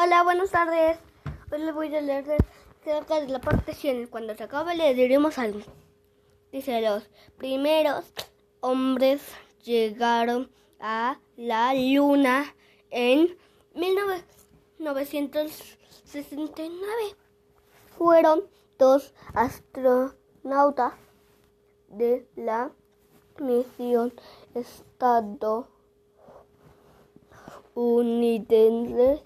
Hola, buenas tardes. Hoy les voy a leer acerca de la parte 100. Cuando se acabe le diremos algo. Dice, los primeros hombres llegaron a la luna en 1969. Fueron dos astronautas de la misión Estado unidense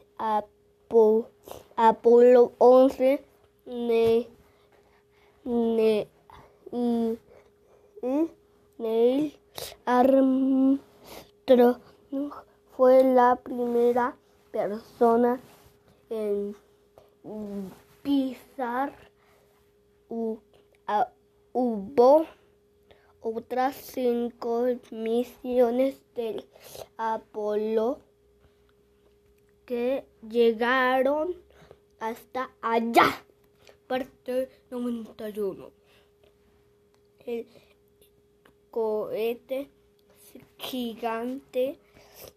Apo- Apolo 11 ne, ne- y, y Neil Armstrong fue la primera persona en pisar u- a- hubo otras cinco misiones del Apolo que llegaron hasta allá. Parte 91. El cohete gigante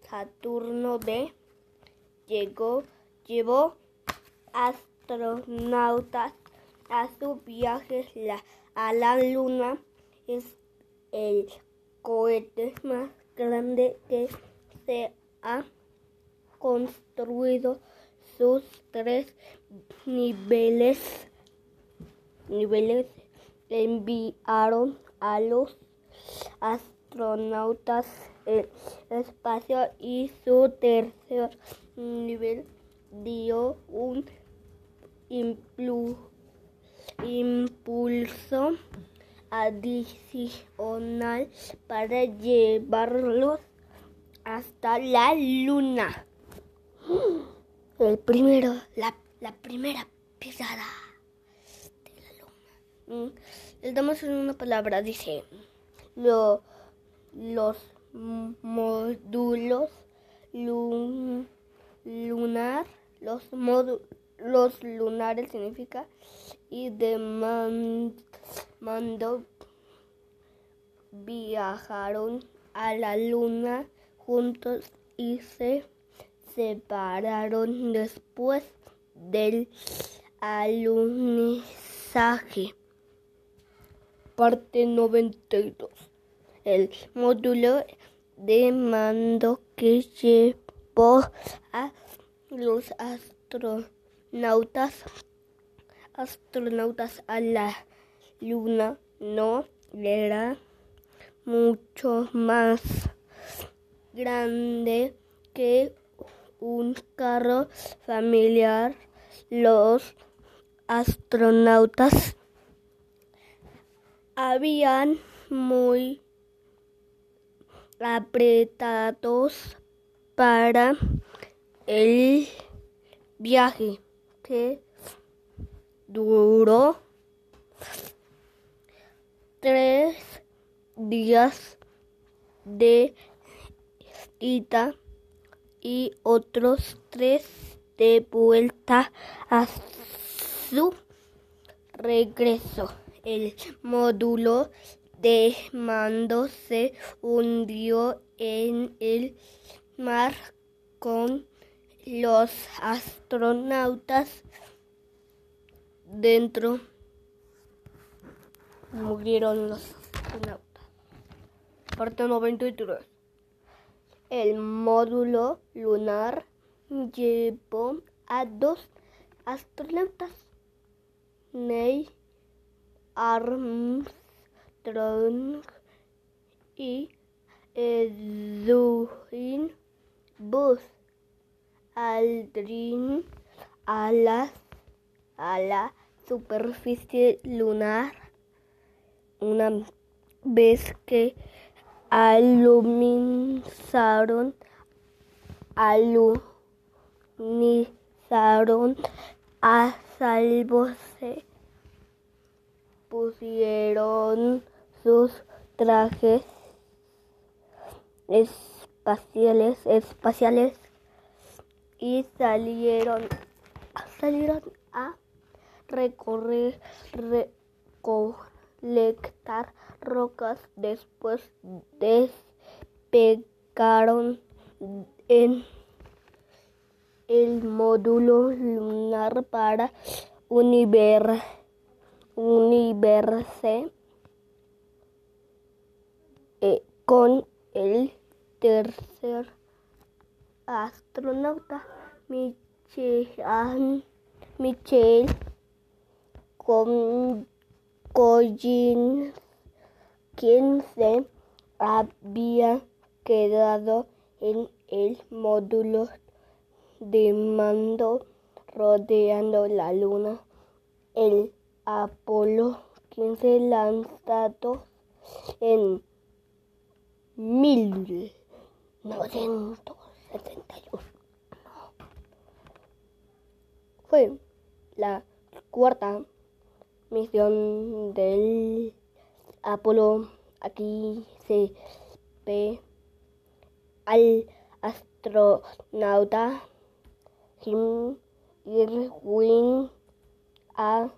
Saturno B llegó, llevó astronautas a su viaje la- a la Luna. Es el cohete más grande que se ha construido sus tres niveles niveles enviaron a los astronautas el espacio y su tercer nivel dio un impulso adicional para llevarlos hasta la luna. El primero, la, la primera pisada de la luna. Mm, Les damos una palabra, dice, lo, los módulos lun- lunar, los módulos los lunares significa y de man- mando viajaron a la luna juntos y se separaron después del alunizaje. Parte 92. El módulo de mando que llevó a los astronautas astronautas a la luna no era mucho más grande que un carro familiar. Los astronautas habían muy apretados para el viaje que duró tres días de ida y otros tres de vuelta a su regreso. El módulo de mando se hundió en el mar con los astronautas dentro. Murieron los astronautas. Parte 93. El módulo lunar llevó a dos astronautas, Neil Armstrong y Edwin Buzz Aldrin a la, a la superficie lunar. Una vez que alunizaron alunizaron a salvo se pusieron sus trajes espaciales espaciales y salieron salieron a recorrer recolectar rocas después despegaron en el módulo lunar para univer, universe eh, con el tercer astronauta Michel, Michel Collins, se había quedado en el módulo de mando rodeando la Luna. El Apolo 15 lanzado en 1971 fue la cuarta misión del Apolo. Aquí se ve al astronauta Jim Irwin a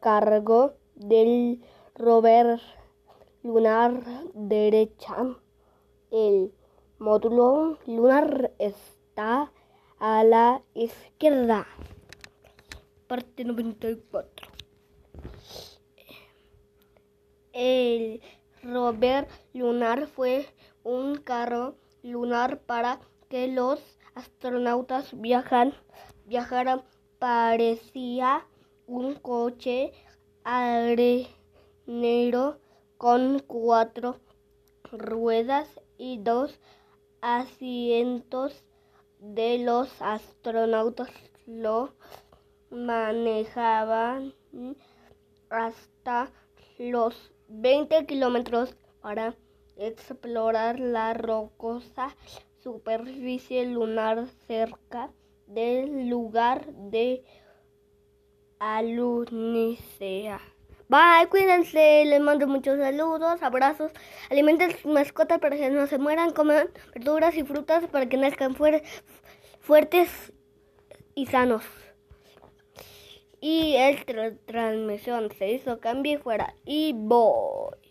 cargo del rover lunar derecha. El módulo lunar está a la izquierda. Parte 94. El rover lunar fue un carro lunar para que los astronautas viajaran. Parecía un coche arenero con cuatro ruedas y dos asientos de los astronautas lo manejaban hasta los 20 kilómetros para explorar la rocosa superficie lunar cerca del lugar de Alunicea. Bye, cuídense, les mando muchos saludos, abrazos, alimenten sus mascotas para que no se mueran, coman verduras y frutas para que nazcan fuertes y sanos. Y esta transmisión se hizo cambio y fuera y voy.